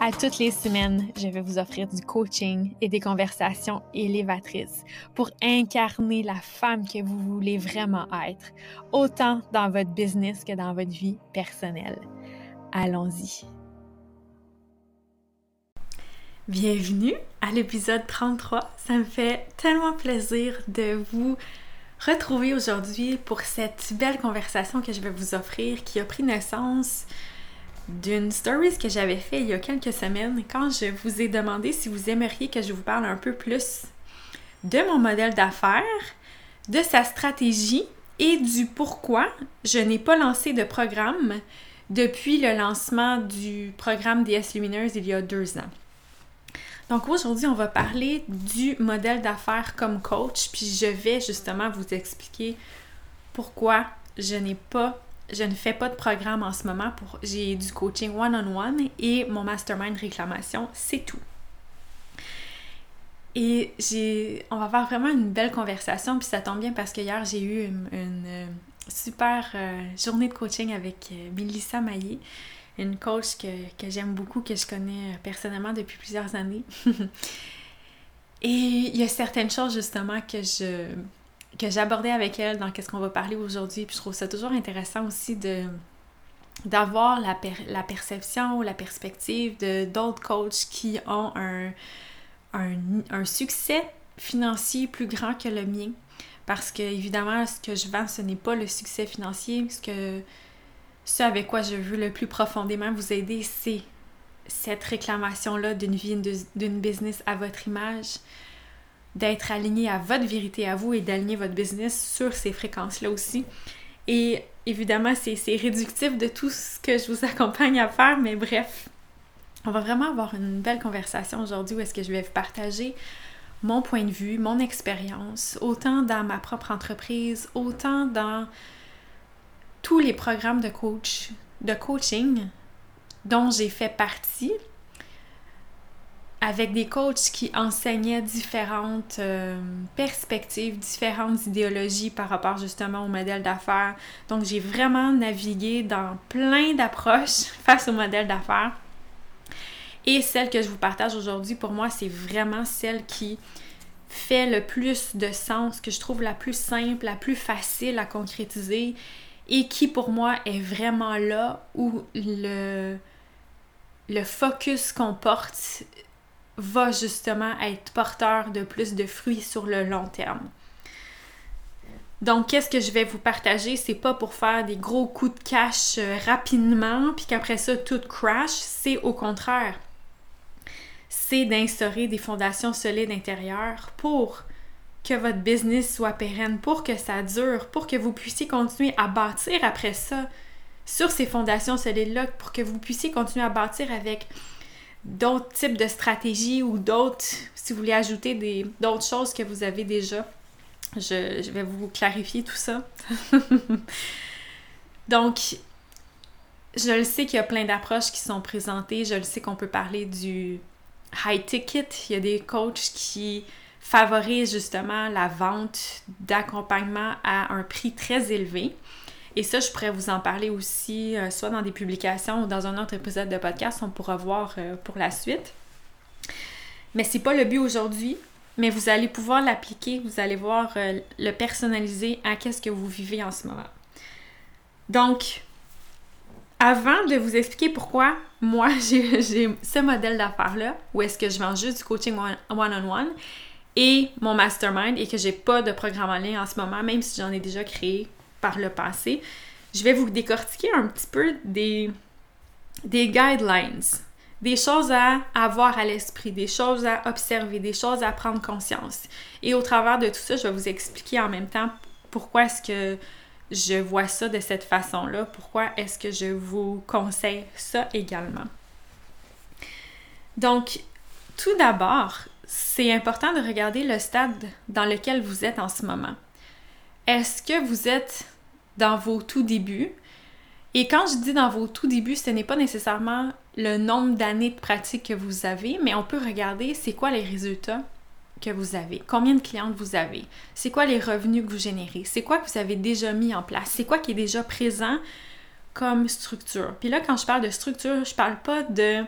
À toutes les semaines, je vais vous offrir du coaching et des conversations élévatrices pour incarner la femme que vous voulez vraiment être, autant dans votre business que dans votre vie personnelle. Allons-y. Bienvenue à l'épisode 33. Ça me fait tellement plaisir de vous retrouver aujourd'hui pour cette belle conversation que je vais vous offrir qui a pris naissance d'une story que j'avais fait il y a quelques semaines quand je vous ai demandé si vous aimeriez que je vous parle un peu plus de mon modèle d'affaires, de sa stratégie et du pourquoi je n'ai pas lancé de programme depuis le lancement du programme DS Lumineuse il y a deux ans. Donc aujourd'hui, on va parler du modèle d'affaires comme coach, puis je vais justement vous expliquer pourquoi je n'ai pas je ne fais pas de programme en ce moment pour j'ai du coaching one-on-one et mon mastermind réclamation, c'est tout. Et j'ai on va avoir vraiment une belle conversation puis ça tombe bien parce que hier j'ai eu une, euh, super euh, journée de coaching avec euh, Melissa Maillé, une coach que, que j'aime beaucoup, que je connais personnellement depuis plusieurs années. et il y a certaines choses justement que je que j'abordais avec elle dans qu'est-ce qu'on va parler aujourd'hui. Puis je trouve ça toujours intéressant aussi de d'avoir la, la perception ou la perspective de d'autres coachs qui ont un, un, succès financier plus grand que le mien. Parce que évidemment, ce que je vends, ce n'est pas le succès financier. Ce que ce avec quoi je veux le plus profondément vous aider, c'est cette réclamation-là d'une vie, d'une business à votre image, d'être aligné à votre vérité à vous et d'aligner votre business sur ces fréquences-là aussi. Et évidemment, c'est réductif de tout ce que je vous accompagne à faire, mais bref, on va vraiment avoir une belle conversation aujourd'hui où est-ce que je vais vous partager mon point de vue, mon expérience, autant dans ma propre entreprise, autant dans tous les programmes de coach, de coaching dont j'ai fait partie avec des coachs qui enseignaient différentes euh, perspectives, différentes idéologies par rapport justement au modèle d'affaires. Donc j'ai vraiment navigué dans plein d'approches face au modèle d'affaires. Et celle que je vous partage aujourd'hui, pour moi, c'est vraiment celle qui fait le plus de sens, que je trouve la plus simple, la plus facile à concrétiser et qui pour moi est vraiment là où le, le focus qu'on porte va justement être porteur de plus de fruits sur le long terme. Donc, qu'est-ce que je vais vous partager? C'est pas pour faire des gros coups de cash euh, rapidement, puis qu'après ça, tout crash. C'est au contraire. C'est d'instaurer des fondations solides intérieures pour que votre business soit pérenne, pour que ça dure, pour que vous puissiez continuer à bâtir après ça sur ces fondations solides-là, pour que vous puissiez continuer à bâtir avec d'autres types de stratégies ou d'autres, si vous voulez ajouter d'autres choses que vous avez déjà. Je, vais vous clarifier tout ça. Donc, je le sais qu'il y a plein d'approches qui sont présentées. Je le sais qu'on peut parler du high ticket. Il y a des coachs qui favorisent justement la vente d'accompagnement à un prix très élevé. Et ça, je pourrais vous en parler aussi, euh, soit dans des publications ou dans un autre épisode de podcast, on pourra voir euh, pour la suite. Mais c'est pas le but aujourd'hui, mais vous allez pouvoir l'appliquer, vous allez voir euh, le personnaliser à qu'est-ce que vous vivez en ce moment. Donc, avant de vous expliquer pourquoi moi j'ai ce modèle d'affaires-là, où est-ce que je vends juste du coaching one-on-one et mon mastermind et que j'ai pas de programme en ligne en ce moment, même si j'en ai déjà créé par le passé, je vais vous décortiquer un petit peu des, des guidelines, des choses à avoir à l'esprit, des choses à observer, des choses à prendre conscience. Et au travers de tout ça, je vais vous expliquer en même temps pourquoi est-ce que je vois ça de cette façon-là, pourquoi est-ce que je vous conseille ça également. Donc, tout d'abord, c'est important de regarder le stade dans lequel vous êtes en ce moment. Est-ce que vous êtes dans vos tout débuts? Et quand je dis dans vos tout débuts, ce n'est pas nécessairement le nombre d'années de pratique que vous avez, mais on peut regarder c'est quoi les résultats que vous avez, combien de clientes vous avez, c'est quoi les revenus que vous générez, c'est quoi que vous avez déjà mis en place, c'est quoi qui est déjà présent comme structure. Puis là, quand je parle de structure, je parle pas de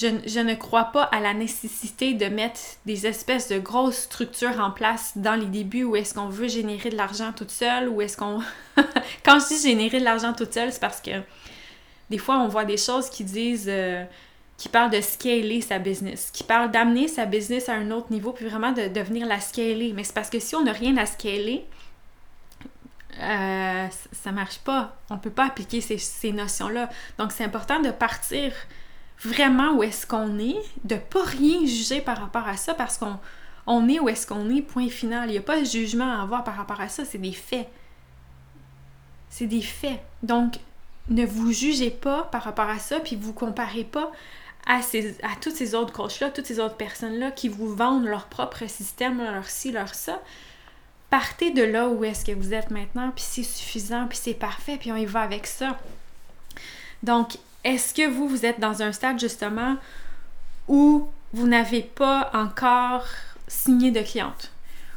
je, ne crois pas à la nécessité de mettre des espèces de grosses structures en place dans les débuts où est-ce qu'on veut générer de l'argent toute seule ou est-ce qu'on... Quand je dis générer de l'argent toute seule, c'est parce que des fois, on voit des choses qui disent... Euh, qui parlent de scaler sa business, qui parlent d'amener sa business à un autre niveau, puis vraiment de devenir la scaler. Mais c'est parce que si on n'a rien à scaler, euh, ça marche pas. On peut pas appliquer ces, ces notions-là. Donc, c'est important de partir vraiment où est-ce qu'on est, de pas rien juger par rapport à ça parce qu'on on est où est-ce qu'on est, point final. Il n'y a pas de jugement à avoir par rapport à ça, c'est des faits. C'est des faits. Donc, ne vous jugez pas par rapport à ça, puis vous comparez pas à, ces, à toutes ces autres coachs-là, toutes ces autres personnes-là qui vous vendent leur propre système, leur ci, leur ça. Partez de là où est-ce que vous êtes maintenant, puis c'est suffisant, puis c'est parfait, puis on y va avec ça. Donc, est-ce que vous, vous êtes dans un stade justement où vous n'avez pas encore signé de clientes?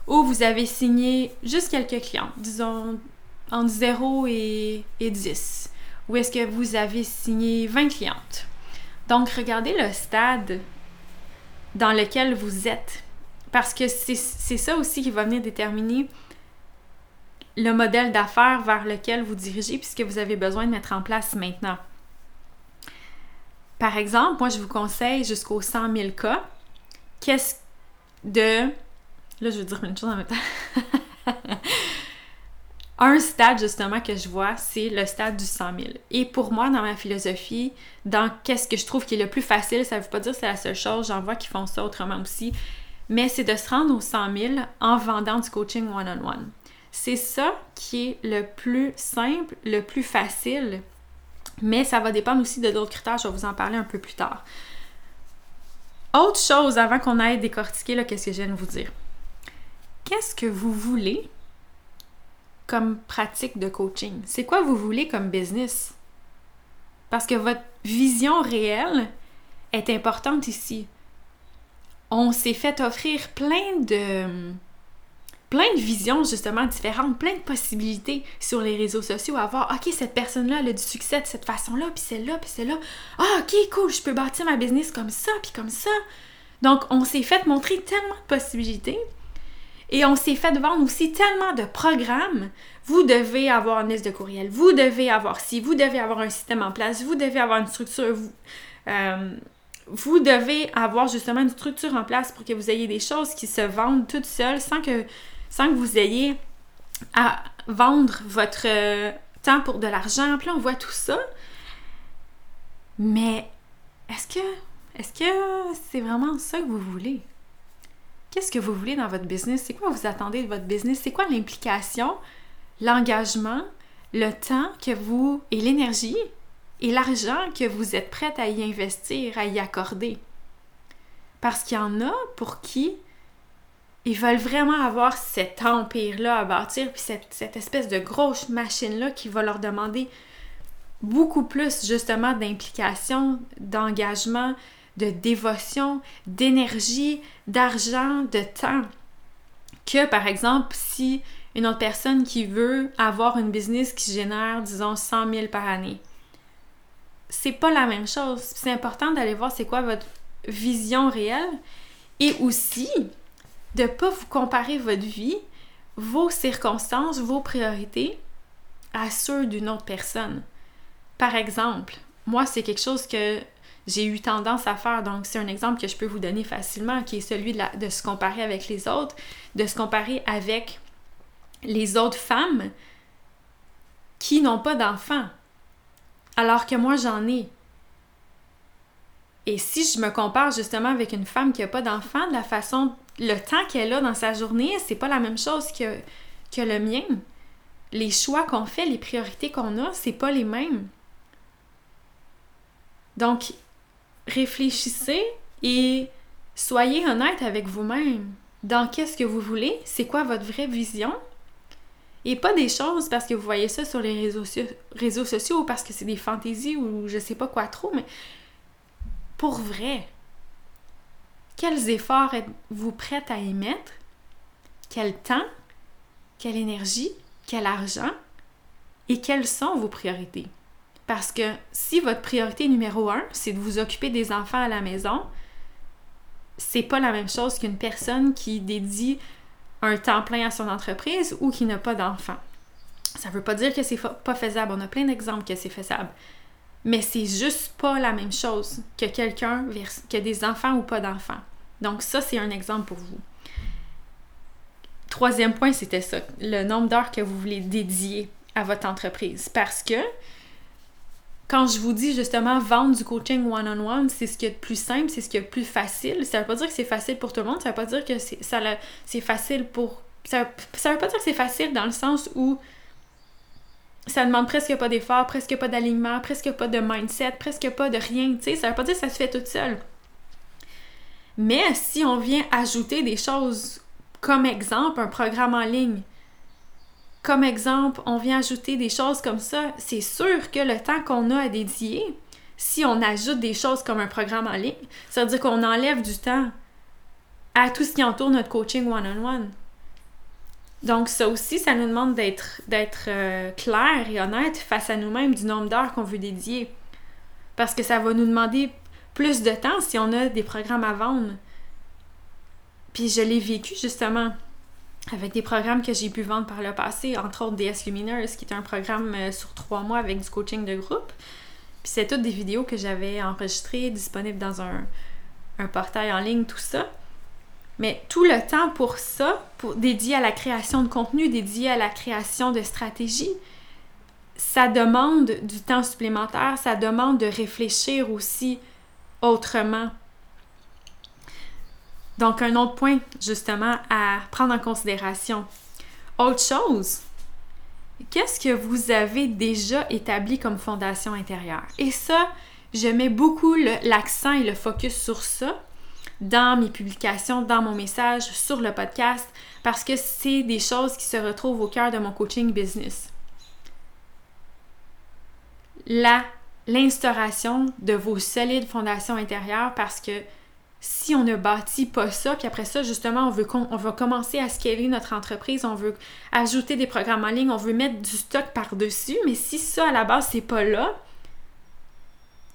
Ou vous avez signé juste quelques clientes, disons entre 0 et, et 10? Ou est-ce que vous avez signé 20 clientes? Donc, regardez le stade dans lequel vous êtes. Parce que c'est ça aussi qui va venir déterminer le modèle d'affaires vers lequel vous dirigez, puisque vous avez besoin de mettre en place maintenant. Par exemple, moi, je vous conseille jusqu'au 100 000 cas. Qu'est-ce de. Là, je veux dire une chose en même temps. un stade, justement, que je vois, c'est le stade du 100 000. Et pour moi, dans ma philosophie, dans qu'est-ce que je trouve qui est le plus facile, ça ne veut pas dire que c'est la seule chose, j'en vois qui font ça autrement aussi, mais c'est de se rendre au 100 000 en vendant du coaching one-on-one. C'est ça qui est le plus simple, le plus facile mais ça va dépendre aussi de d'autres critères, je vais vous en parler un peu plus tard. Autre chose avant qu'on aille décortiquer, qu'est-ce que je viens de vous dire? Qu'est-ce que vous voulez comme pratique de coaching? C'est quoi vous voulez comme business? Parce que votre vision réelle est importante ici. On s'est fait offrir plein de plein de visions justement différentes, plein de possibilités sur les réseaux sociaux à voir, ok, cette personne-là, a du succès de cette façon-là, puis celle-là, puis celle-là. Ah, ok, cool, je peux bâtir ma business comme ça, puis comme ça. Donc, on s'est fait montrer tellement de possibilités et on s'est fait vendre aussi tellement de programmes. Vous devez avoir une liste de courriel, vous devez avoir ci, vous devez avoir un système en place, vous devez avoir une structure, euh, vous devez avoir justement une structure en place pour que vous ayez des choses qui se vendent toutes seules sans que sans que vous ayez à vendre votre euh, temps pour de l'argent. Puis là, on voit tout ça. Mais est-ce que c'est vraiment ça que vous voulez? Qu'est-ce que vous voulez dans votre business? C'est quoi vous attendez de votre business? C'est quoi l'implication, l'engagement, le temps que vous et l'énergie et l'argent que vous êtes prête à y investir, à y accorder? Parce qu'il y en a pour qui ils veulent vraiment avoir cet empire-là à bâtir, puis cette, espèce de grosse machine-là qui va leur demander beaucoup plus justement d'implication, d'engagement, de dévotion, d'énergie, d'argent, de temps. Que par exemple, si une autre personne qui veut avoir une business qui génère, disons, 100 000 par année. C'est pas la même chose. C'est important d'aller voir c'est quoi votre vision réelle et aussi de ne pas vous comparer votre vie, vos circonstances, vos priorités à ceux d'une autre personne. Par exemple, moi, c'est quelque chose que j'ai eu tendance à faire, donc c'est un exemple que je peux vous donner facilement, qui est celui de, de se comparer avec les autres, de se comparer avec les autres femmes qui n'ont pas d'enfants, alors que moi j'en ai. Et si je me compare justement avec une femme qui n'a pas d'enfant, de la façon le temps qu'elle a dans sa journée, c'est pas la même chose que, le mien. Les choix qu'on fait, les priorités qu'on a, c'est pas les mêmes. Donc, réfléchissez et soyez honnête avec vous-même. Dans qu'est-ce que vous voulez? C'est quoi votre vraie vision? Et pas des choses parce que vous voyez ça sur les réseaux, réseaux sociaux ou parce que c'est des fantaisies ou je sais pas quoi trop, mais pour vrai. Quels efforts êtes-vous prête à y mettre? Quel temps? Quelle énergie? Quel argent? Et quelles sont vos priorités? Parce que si votre priorité numéro un, c'est de vous occuper des enfants à la maison, c'est pas la même chose qu'une personne qui dédie un temps plein à son entreprise ou qui n'a pas d'enfants. Ça veut pas dire que c'est pas faisable. On a plein d'exemples que c'est faisable. Mais c'est juste pas la même chose que quelqu'un qui a des enfants ou pas d'enfants. Donc ça, c'est un exemple pour vous. Troisième point, c'était ça, le nombre d'heures que vous voulez dédier à votre entreprise. Parce que quand je vous dis justement vendre du coaching one-on-one, c'est ce qui est plus simple, c'est ce qui est plus facile. Ça veut pas dire que c'est facile pour tout le monde, ça veut pas dire que c'est facile pour... Ça, ça veut pas dire que c'est facile dans le sens où ça demande presque pas d'effort, presque pas d'alignement, presque pas de mindset, presque pas de rien, tu sais, ça veut pas dire que ça se fait tout seul. Mais si on vient ajouter des choses comme exemple un programme en ligne, comme exemple, on vient ajouter des choses comme ça, c'est sûr que le temps qu'on a à dédier, si on ajoute des choses comme un programme en ligne, ça veut dire qu'on enlève du temps à tout ce qui entoure notre coaching one-on-one. Donc ça aussi, ça nous demande d'être, euh, clair et honnête face à nous-mêmes du nombre d'heures qu'on veut dédier. Parce que ça va nous demander plus de temps si on a des programmes à vendre. Puis je l'ai vécu justement avec des programmes que j'ai pu vendre par le passé, entre autres DS Luminers, qui est un programme euh, sur trois mois avec du coaching de groupe. Puis c'est toutes des vidéos que j'avais enregistrées, disponibles dans un, portail en ligne, tout ça. Mais tout le temps pour ça, dédié à la création de contenu, dédié à la création de stratégies, ça demande du temps supplémentaire, ça demande de réfléchir aussi autrement donc, un autre point, justement, à prendre en considération. Autre chose, qu'est-ce que vous avez déjà établi comme fondation intérieure? Et ça, je mets beaucoup l'accent et le focus sur ça dans mes publications, dans mon message, sur le podcast, parce que c'est des choses qui se retrouvent au cœur de mon coaching business. La, l'instauration de vos solides fondations intérieures parce que si on ne bâtit pas ça, puis après ça, justement, on veut on va commencer à scaler notre entreprise, on veut ajouter des programmes en ligne, on veut mettre du stock par-dessus, mais si ça, à la base, c'est pas là,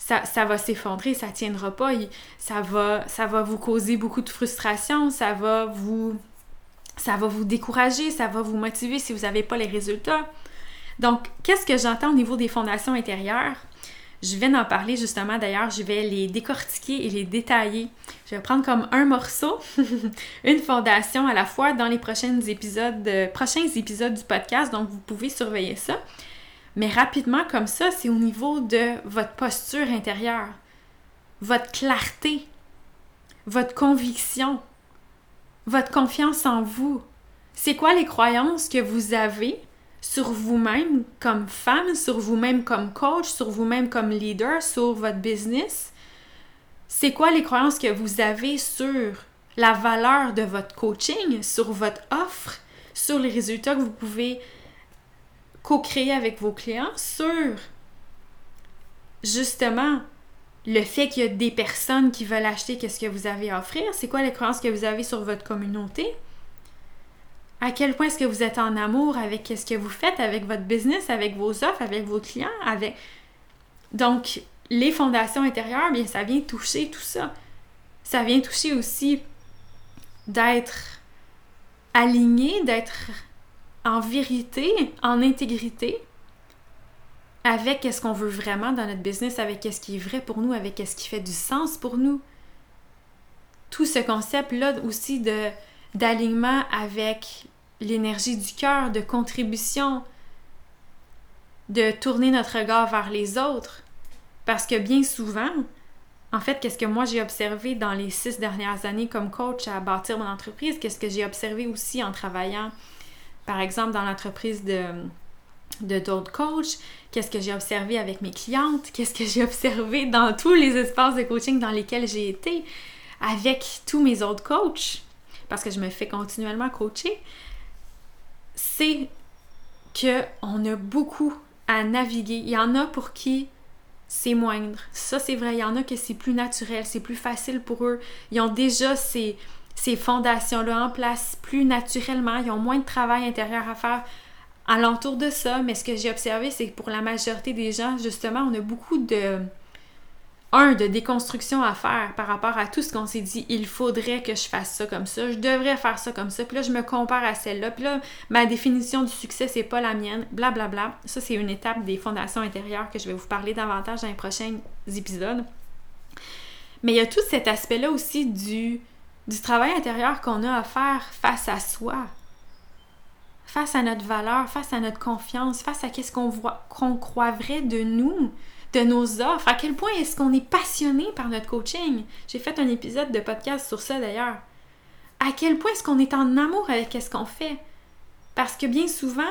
ça, ça va s'effondrer, ça tiendra pas, ça va, ça va vous causer beaucoup de frustration, ça va vous, ça va vous décourager, ça va vous motiver si vous n'avez pas les résultats. Donc, qu'est-ce que j'entends au niveau des fondations intérieures? Je viens d'en parler justement d'ailleurs, je vais les décortiquer et les détailler. Je vais prendre comme un morceau, une fondation à la fois dans les prochains épisodes, euh, prochains épisodes du podcast, donc vous pouvez surveiller ça. Mais rapidement comme ça, c'est au niveau de votre posture intérieure, votre clarté, votre conviction, votre confiance en vous. C'est quoi les croyances que vous avez sur vous-même comme femme, sur vous-même comme coach, sur vous-même comme leader, sur votre business? C'est quoi les croyances que vous avez sur la valeur de votre coaching, sur votre offre, sur les résultats que vous pouvez co-créer avec vos clients, sur justement le fait qu'il y a des personnes qui veulent acheter qu'est-ce que vous avez à offrir, c'est quoi les croyances que vous avez sur votre communauté, à quel point est-ce que vous êtes en amour avec ce que vous faites, avec votre business, avec vos offres, avec vos clients, avec... Donc, les fondations intérieures, bien, ça vient toucher tout ça. Ça vient toucher aussi d'être aligné, d'être en vérité, en intégrité avec ce qu'on veut vraiment dans notre business, avec ce qui est vrai pour nous, avec ce qui fait du sens pour nous. Tout ce concept-là aussi de d'alignement avec l'énergie du cœur, de contribution, de tourner notre regard vers les autres. Parce que bien souvent, en fait, qu'est-ce que moi j'ai observé dans les six dernières années comme coach à bâtir mon entreprise, qu'est-ce que j'ai observé aussi en travaillant, par exemple, dans l'entreprise de, de d'autres coachs, qu'est-ce que j'ai observé avec mes clientes, qu'est-ce que j'ai observé dans tous les espaces de coaching dans lesquels j'ai été, avec tous mes autres coachs, parce que je me fais continuellement coacher, c'est que on a beaucoup à naviguer. Il y en a pour qui c'est moindre. Ça, c'est vrai. Il y en a que c'est plus naturel, c'est plus facile pour eux. Ils ont déjà ces, ces fondations-là en place plus naturellement. Ils ont moins de travail intérieur à faire alentour de ça. Mais ce que j'ai observé, c'est que pour la majorité des gens, justement, on a beaucoup de un, de déconstruction à faire par rapport à tout ce qu'on s'est dit, il faudrait que je fasse ça comme ça, je devrais faire ça comme ça, puis là, je me compare à celle-là, puis là, ma définition du succès, c'est pas la mienne, blablabla. Bla, bla. Ça, c'est une étape des fondations intérieures que je vais vous parler davantage dans les prochains épisodes. Mais il y a tout cet aspect-là aussi du, du travail intérieur qu'on a à faire face à soi, face à notre valeur, face à notre confiance, face à qu'est-ce qu'on voit, qu'on croit vrai de nous de nos offres, à quel point est-ce qu'on est passionné par notre coaching. J'ai fait un épisode de podcast sur ça d'ailleurs. À quel point est-ce qu'on est en amour avec ce qu'on fait? Parce que bien souvent,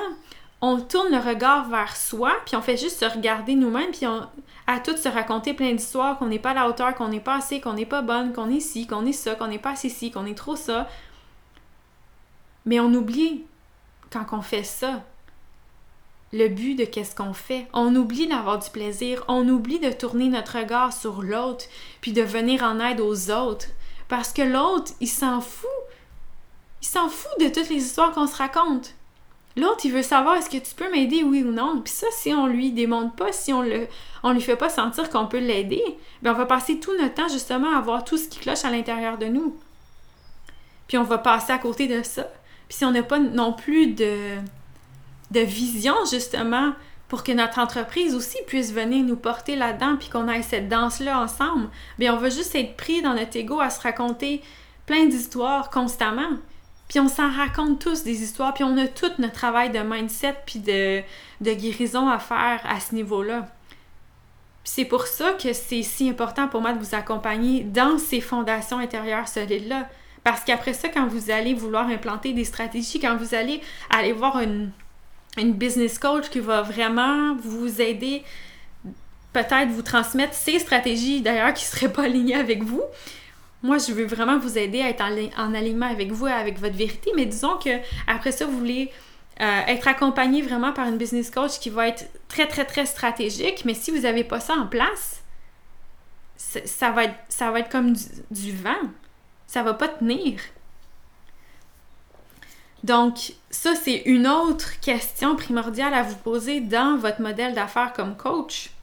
on tourne le regard vers soi, puis on fait juste se regarder nous-mêmes, puis on, à tout se raconter plein d'histoires, qu'on n'est pas à la hauteur, qu'on n'est pas assez, qu'on n'est pas bonne, qu'on est ci, qu'on est ça, qu'on n'est pas assez ci, qu'on est trop ça. Mais on oublie quand on fait ça le but de qu'est-ce qu'on fait. On oublie d'avoir du plaisir, on oublie de tourner notre regard sur l'autre, puis de venir en aide aux autres. Parce que l'autre, il s'en fout. Il s'en fout de toutes les histoires qu'on se raconte. L'autre, il veut savoir est-ce que tu peux m'aider, oui ou non? Puis ça, si on lui démontre pas, si on le, on lui fait pas sentir qu'on peut l'aider, bien on va passer tout notre temps justement à voir tout ce qui cloche à l'intérieur de nous. Puis on va passer à côté de ça. Puis si on n'a pas non plus de, de vision justement pour que notre entreprise aussi puisse venir nous porter là-dedans puis qu'on ait cette danse-là ensemble, bien on va juste être pris dans notre ego à se raconter plein d'histoires constamment. Puis on s'en raconte tous des histoires, puis on a tout notre travail de mindset puis de, de guérison à faire à ce niveau-là. C'est pour ça que c'est si important pour moi de vous accompagner dans ces fondations intérieures solides-là. Parce qu'après ça, quand vous allez vouloir implanter des stratégies, quand vous allez aller voir une, une business coach qui va vraiment vous aider, peut-être vous transmettre ses stratégies d'ailleurs qui ne seraient pas alignées avec vous. Moi, je veux vraiment vous aider à être en, alignement avec vous avec votre vérité, mais disons que après ça, vous voulez euh, être accompagné vraiment par une business coach qui va être très, très, très stratégique, mais si vous n'avez pas ça en place, ça va être, ça va être comme du, du vent. Ça va pas tenir. Donc, ça, c'est une autre question primordiale à vous poser dans votre modèle d'affaires comme coach.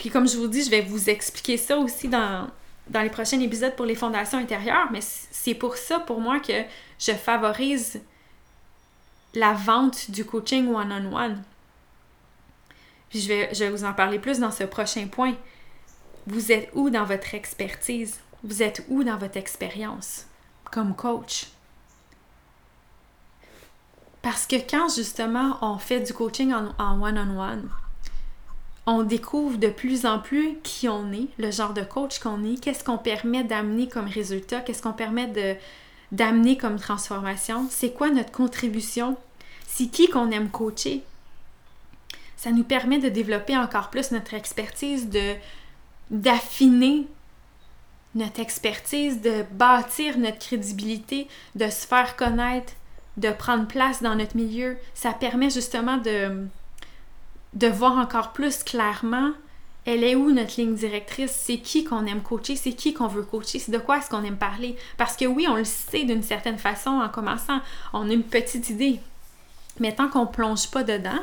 Puis comme je vous dis, je vais vous expliquer ça aussi dans, dans les prochains épisodes pour les fondations intérieures, mais c'est pour ça, pour moi, que je favorise la vente du coaching one-on-one. Puis je vais, je vous en parler plus dans ce prochain point. Vous êtes où dans votre expertise? Vous êtes où dans votre expérience? comme coach? Parce que quand justement on fait du coaching en one-on-one, on découvre de plus en plus qui on est, le genre de coach qu'on est, qu'est-ce qu'on permet d'amener comme résultat, qu'est-ce qu'on permet de, d'amener comme transformation, c'est quoi notre contribution, c'est qui qu'on aime coacher. Ça nous permet de développer encore plus notre expertise, de, d'affiner notre expertise, de bâtir notre crédibilité, de se faire connaître, de prendre place dans notre milieu. Ça permet justement de, de voir encore plus clairement elle est où notre ligne directrice, c'est qui qu'on aime coacher, c'est qui qu'on veut coacher, c'est de quoi est-ce qu'on aime parler? Parce que oui, on le sait d'une certaine façon en commençant, on a une petite idée. Mais tant qu'on plonge pas dedans,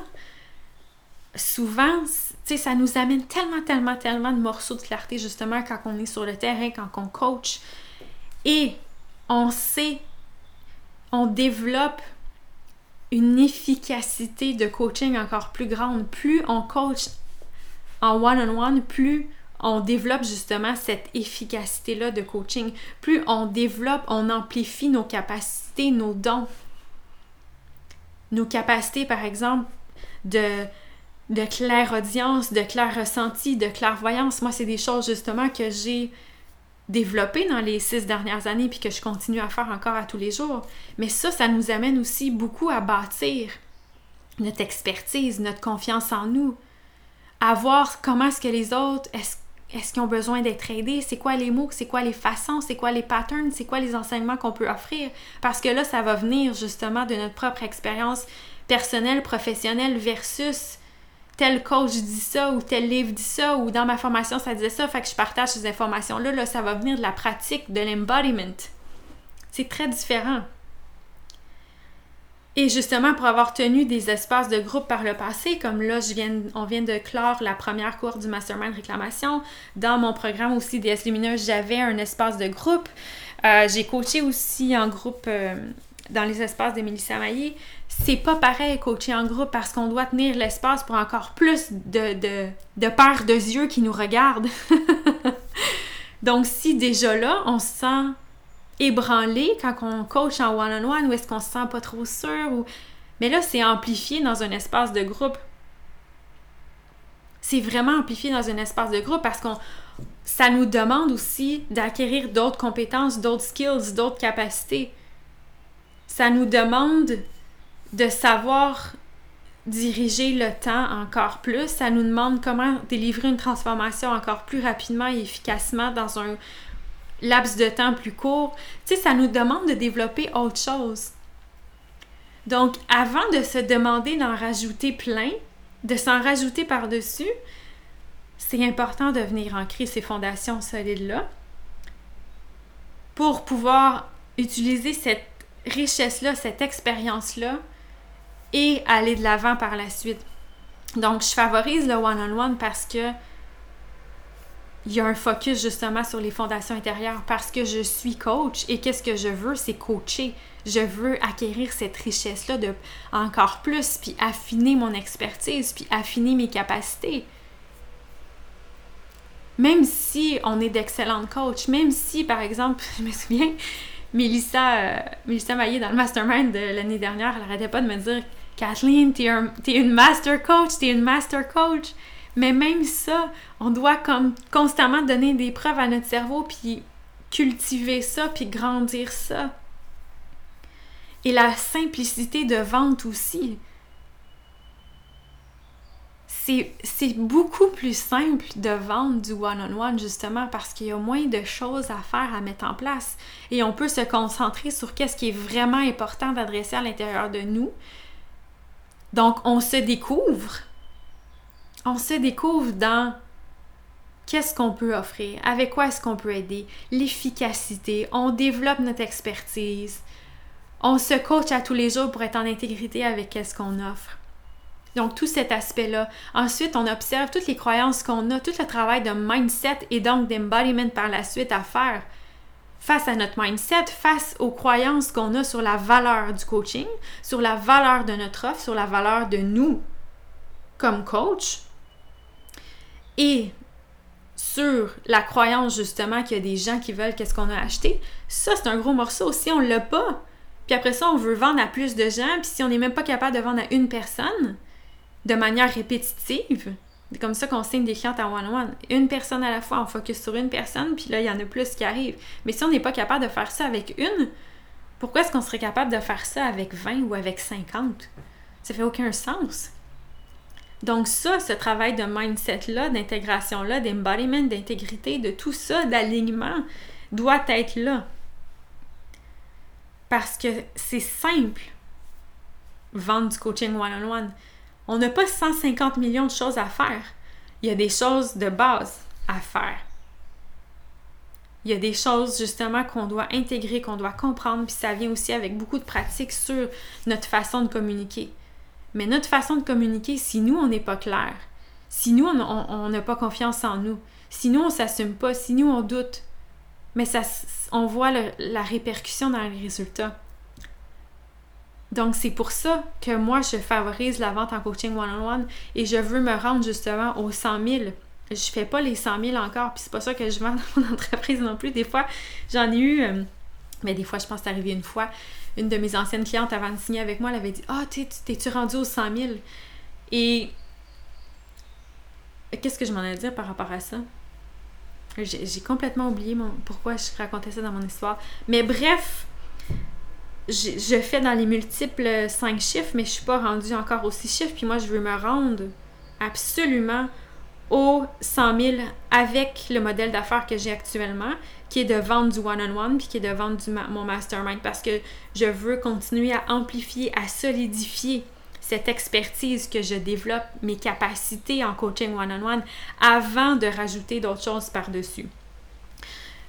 souvent, ça nous amène tellement, tellement, tellement de morceaux de clarté, justement, quand on est sur le terrain, quand on coach. Et on sait, on développe une efficacité de coaching encore plus grande. Plus on coach en one-on-one, plus on développe justement cette efficacité-là de coaching. Plus on développe, on amplifie nos capacités, nos dons. Nos capacités, par exemple, de de claire audience, de clair ressenti, de clairvoyance. Moi, c'est des choses justement que j'ai développé dans les six dernières années puis que je continue à faire encore à tous les jours. Mais ça, ça nous amène aussi beaucoup à bâtir notre expertise, notre confiance en nous, à voir comment est-ce que les autres, est-ce est-ce qu'ils ont besoin d'être aidés? C'est quoi les mots? C'est quoi les façons? C'est quoi les patterns? C'est quoi les enseignements qu'on peut offrir? Parce que là, ça va venir justement de notre propre expérience personnelle, professionnelle versus tel coach dit ça ou tel livre dit ça ou dans ma formation ça disait ça, fait que je partage ces informations-là, là, ça va venir de la pratique, de l'embodiment. C'est très différent. Et justement, pour avoir tenu des espaces de groupe par le passé, comme là, je viens, on vient de clore la première cour du Mastermind Réclamation, dans mon programme aussi DS Lumineuse, j'avais un espace de groupe. Euh, j'ai coaché aussi en groupe euh, dans les espaces de Mélissa Maillé. C'est pas pareil coacher en groupe parce qu'on doit tenir l'espace pour encore plus de, de, de paires de yeux qui nous regardent. Donc, si déjà là, on se sent ébranlé quand on coach en one-on-one ou est-ce qu'on se sent pas trop sûr ou... Mais là, c'est amplifié dans un espace de groupe. C'est vraiment amplifié dans un espace de groupe parce qu'on ça nous demande aussi d'acquérir d'autres compétences, d'autres skills, d'autres capacités. Ça nous demande de savoir diriger le temps encore plus. Ça nous demande comment délivrer une transformation encore plus rapidement et efficacement dans un laps de temps plus court. Tu sais, ça nous demande de développer autre chose. Donc, avant de se demander d'en rajouter plein, de s'en rajouter par-dessus, c'est important de venir ancrer ces fondations solides-là pour pouvoir utiliser cette richesse-là, cette expérience-là et aller de l'avant par la suite. Donc, je favorise le one-on-one parce que il y a un focus justement sur les fondations intérieures parce que je suis coach et qu'est-ce que je veux, c'est coacher. Je veux acquérir cette richesse-là de encore plus, puis affiner mon expertise, puis affiner mes capacités. Même si on est d'excellentes coachs, même si, par exemple, je me souviens, Mélissa, euh, Mélissa Maillé, dans le mastermind de l'année dernière, elle n'arrêtait pas de me dire Kathleen, t'es, es une master coach, t'es une master coach. Mais même ça, on doit comme constamment donner des preuves à notre cerveau, puis cultiver ça, puis grandir ça. Et la simplicité de vente aussi. C'est beaucoup plus simple de vendre du one-on-one justement parce qu'il y a moins de choses à faire, à mettre en place. Et on peut se concentrer sur qu'est-ce qui est vraiment important d'adresser à l'intérieur de nous. Donc, on se découvre on se découvre dans qu'est-ce qu'on peut offrir, avec quoi est-ce qu'on peut aider, l'efficacité, on développe notre expertise, on se coach à tous les jours pour être en intégrité avec qu'est-ce qu'on offre. Donc tout cet aspect-là. Ensuite, on observe toutes les croyances qu'on a, tout le travail de mindset et donc d'embodiment par la suite à faire face à notre mindset, face aux croyances qu'on a sur la valeur du coaching, sur la valeur de notre offre, sur la valeur de nous comme coach, et sur la croyance justement qu'il y a des gens qui veulent qu'est-ce qu'on a acheté, ça c'est un gros morceau. Si on l'a pas, puis après ça on veut vendre à plus de gens, puis si on n'est même pas capable de vendre à une personne de manière répétitive, c'est comme ça qu'on signe des clients en one-on-one. Une personne à la fois, on focus sur une personne, puis là il y en a plus qui arrivent. Mais si on n'est pas capable de faire ça avec une, pourquoi est-ce qu'on serait capable de faire ça avec 20 ou avec 50? Ça fait aucun sens. Donc ça, ce travail de mindset-là, d'intégration-là, d'embodiment, d'intégrité, de tout ça, d'alignement, doit être là. Parce que c'est simple, vendre du coaching one-on-one. On n'a pas 150 millions de choses à faire. Il y a des choses de base à faire. Il y a des choses justement qu'on doit intégrer, qu'on doit comprendre, puis ça vient aussi avec beaucoup de pratique sur notre façon de communiquer. Mais notre façon de communiquer, si nous, on n'est pas clair, si nous, on n'a pas confiance en nous, si nous, on s'assume pas, si nous, on doute, mais ça, on voit la répercussion dans les résultats. Donc, c'est pour ça que moi, je favorise la vente en coaching one-on-one et je veux me rendre justement aux 100 000. Je fais pas les 100 000 encore, puis c'est pas ça que je vends dans mon entreprise non plus. Des fois, j'en ai eu, euh, mais des fois, je pense que c'est arrivé une fois une de mes anciennes clientes avant de signer avec moi, elle avait dit Ah, oh, t'es-tu rendu aux 100 000 Et qu'est-ce que je m'en ai à dire par rapport à ça? J'ai complètement oublié mon, pourquoi je racontais ça dans mon histoire. Mais bref, je fais dans les multiples 5 chiffres, mais je suis pas rendue encore aux 6 chiffres. Puis moi, je veux me rendre absolument aux 100 000 avec le modèle d'affaires que j'ai actuellement, qui est de vendre du one-on-one, puis qui est de vendre du mon mastermind, parce que je veux continuer à amplifier, à solidifier cette expertise que je développe, mes capacités en coaching one-on-one, avant de rajouter d'autres choses par-dessus.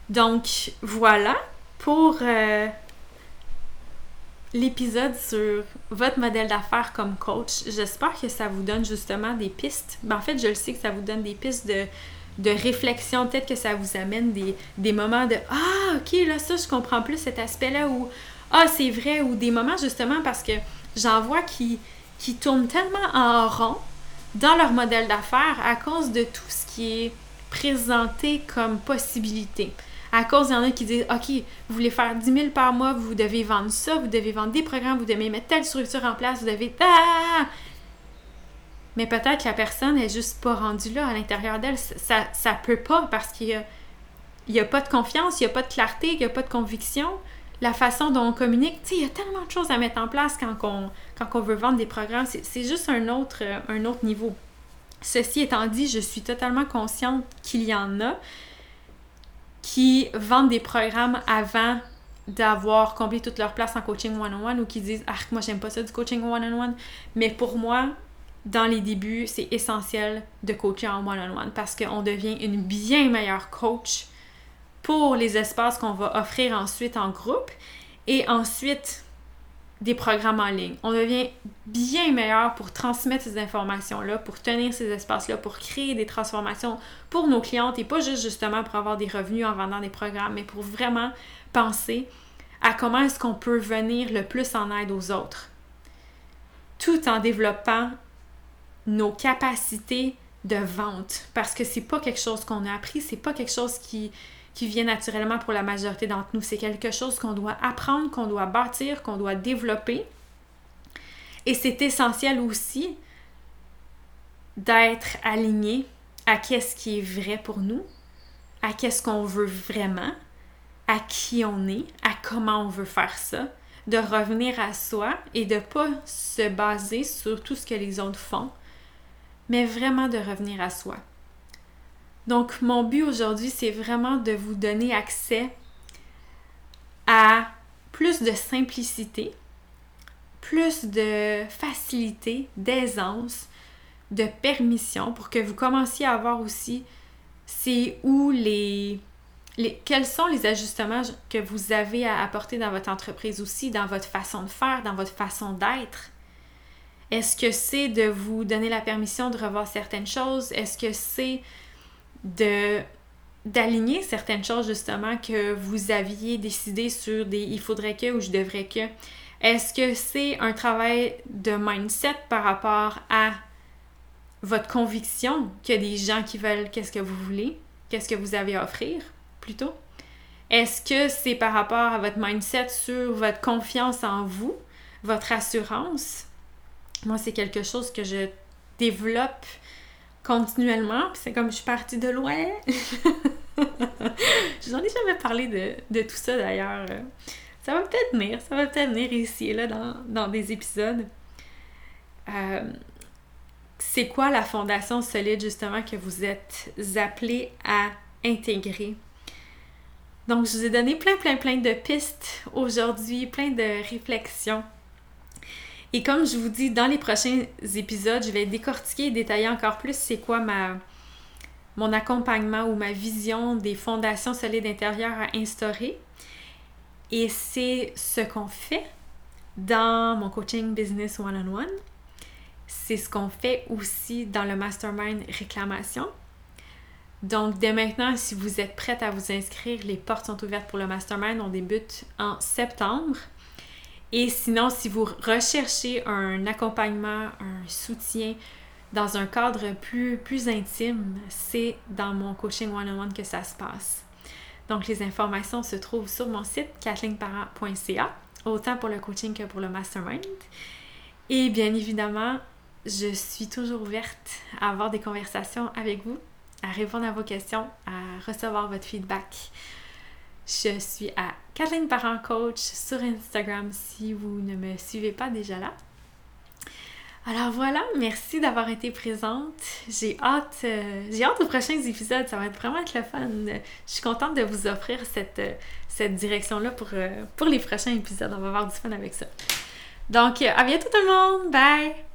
Donc voilà pour euh, l'épisode sur votre modèle d'affaires comme coach. J'espère que ça vous donne justement des pistes. Ben, en fait, je le sais que ça vous donne des pistes de, réflexion. Peut-être que ça vous amène des, des moments de Ah, ok, là, ça, je comprends plus cet aspect-là, ou Ah, c'est vrai, ou des moments justement parce que j'en vois qui qui tournent tellement en rond dans leur modèle d'affaires à cause de tout ce qui est présenté comme possibilité. À cause, il y en a qui disent OK, vous voulez faire 10 000 par mois, vous devez vendre ça, vous devez vendre des programmes, vous devez mettre telle structure en place, vous devez. Ah! Mais peut-être que la personne n'est juste pas rendue là à l'intérieur d'elle. Ça, ça peut pas parce qu'il n'y a, a pas de confiance, il n'y a pas de clarté, il n'y a pas de conviction la façon dont on communique. Tu il y a tellement de choses à mettre en place quand on, quand veut vendre des programmes. C'est juste un autre, un autre niveau. Ceci étant dit, je suis totalement consciente qu'il y en a qui vendent des programmes avant d'avoir comblé toute leur place en coaching one-on-one ou qui disent Ah, moi, j'aime pas ça du coaching one-on-one. Mais pour moi, dans les débuts, c'est essentiel de coacher en one -on -one parce qu'on devient une bien meilleure coach pour les espaces qu'on va offrir ensuite en groupe et ensuite des programmes en ligne. On devient bien meilleur pour transmettre ces informations-là, pour tenir ces espaces-là, pour créer des transformations pour nos clientes et pas juste justement pour avoir des revenus en vendant des programmes, mais pour vraiment penser à comment est-ce qu'on peut venir le plus en aide aux autres, tout en développant nos capacités de vente, parce que c'est pas quelque chose qu'on a appris, c'est pas quelque chose qui, qui vient naturellement pour la majorité d'entre nous. C'est quelque chose qu'on doit apprendre, qu'on doit bâtir, qu'on doit développer. Et c'est essentiel aussi d'être aligné à qu'est-ce qui est vrai pour nous, à qu'est-ce qu'on veut vraiment, à qui on est, à comment on veut faire ça, de revenir à soi et de pas se baser sur tout ce que les autres font, mais vraiment de revenir à soi. Donc, mon but aujourd'hui, c'est vraiment de vous donner accès à plus de simplicité, plus de facilité, d'aisance, de permission pour que vous commenciez à voir aussi c'est où les, les, quels sont les ajustements que vous avez à apporter dans votre entreprise aussi, dans votre façon de faire, dans votre façon d'être. Est-ce que c'est de vous donner la permission de revoir certaines choses? Est-ce que c'est de d'aligner certaines choses justement que vous aviez décidé sur des il faudrait que ou je devrais que. Est-ce que c'est un travail de mindset par rapport à votre conviction qu'il y a des gens qui veulent qu'est-ce que vous voulez, qu'est-ce que vous avez à offrir plutôt? Est-ce que c'est par rapport à votre mindset sur votre confiance en vous, votre assurance? Moi, c'est quelque chose que je développe continuellement. Puis c'est comme je suis partie de loin. Je n'en ai jamais parlé de, tout ça d'ailleurs. Ça va peut-être venir, ça va peut-être venir ici là dans, des épisodes. Euh, c'est quoi la fondation solide justement que vous êtes appelé à intégrer? Donc, je vous ai donné plein, plein, plein de pistes aujourd'hui, plein de réflexions et comme je vous dis, dans les prochains épisodes, je vais décortiquer et détailler encore plus c'est quoi ma, mon accompagnement ou ma vision des fondations solides intérieures à instaurer. Et c'est ce qu'on fait dans mon coaching business one-on-one. C'est ce qu'on fait aussi dans le mastermind réclamation. Donc, dès maintenant, si vous êtes prête à vous inscrire, les portes sont ouvertes pour le mastermind. On débute en septembre. Et sinon, si vous recherchez un accompagnement, un soutien dans un cadre plus, intime, c'est dans mon coaching one-on-one que ça se passe. Donc, les informations se trouvent sur mon site kathleenparent.ca, autant pour le coaching que pour le mastermind. Et bien évidemment, je suis toujours ouverte à avoir des conversations avec vous à répondre à vos questions, à recevoir votre feedback. Je suis à Kathleen Parent Coach sur Instagram si vous ne me suivez pas déjà là. Alors voilà, merci d'avoir été présente. J'ai hâte, euh, j'ai hâte aux prochains épisodes. Ça va être vraiment être le fun. Je suis contente de vous offrir cette, direction-là pour, euh, pour les prochains épisodes. On va avoir du fun avec ça. Donc, à bientôt tout le monde. Bye!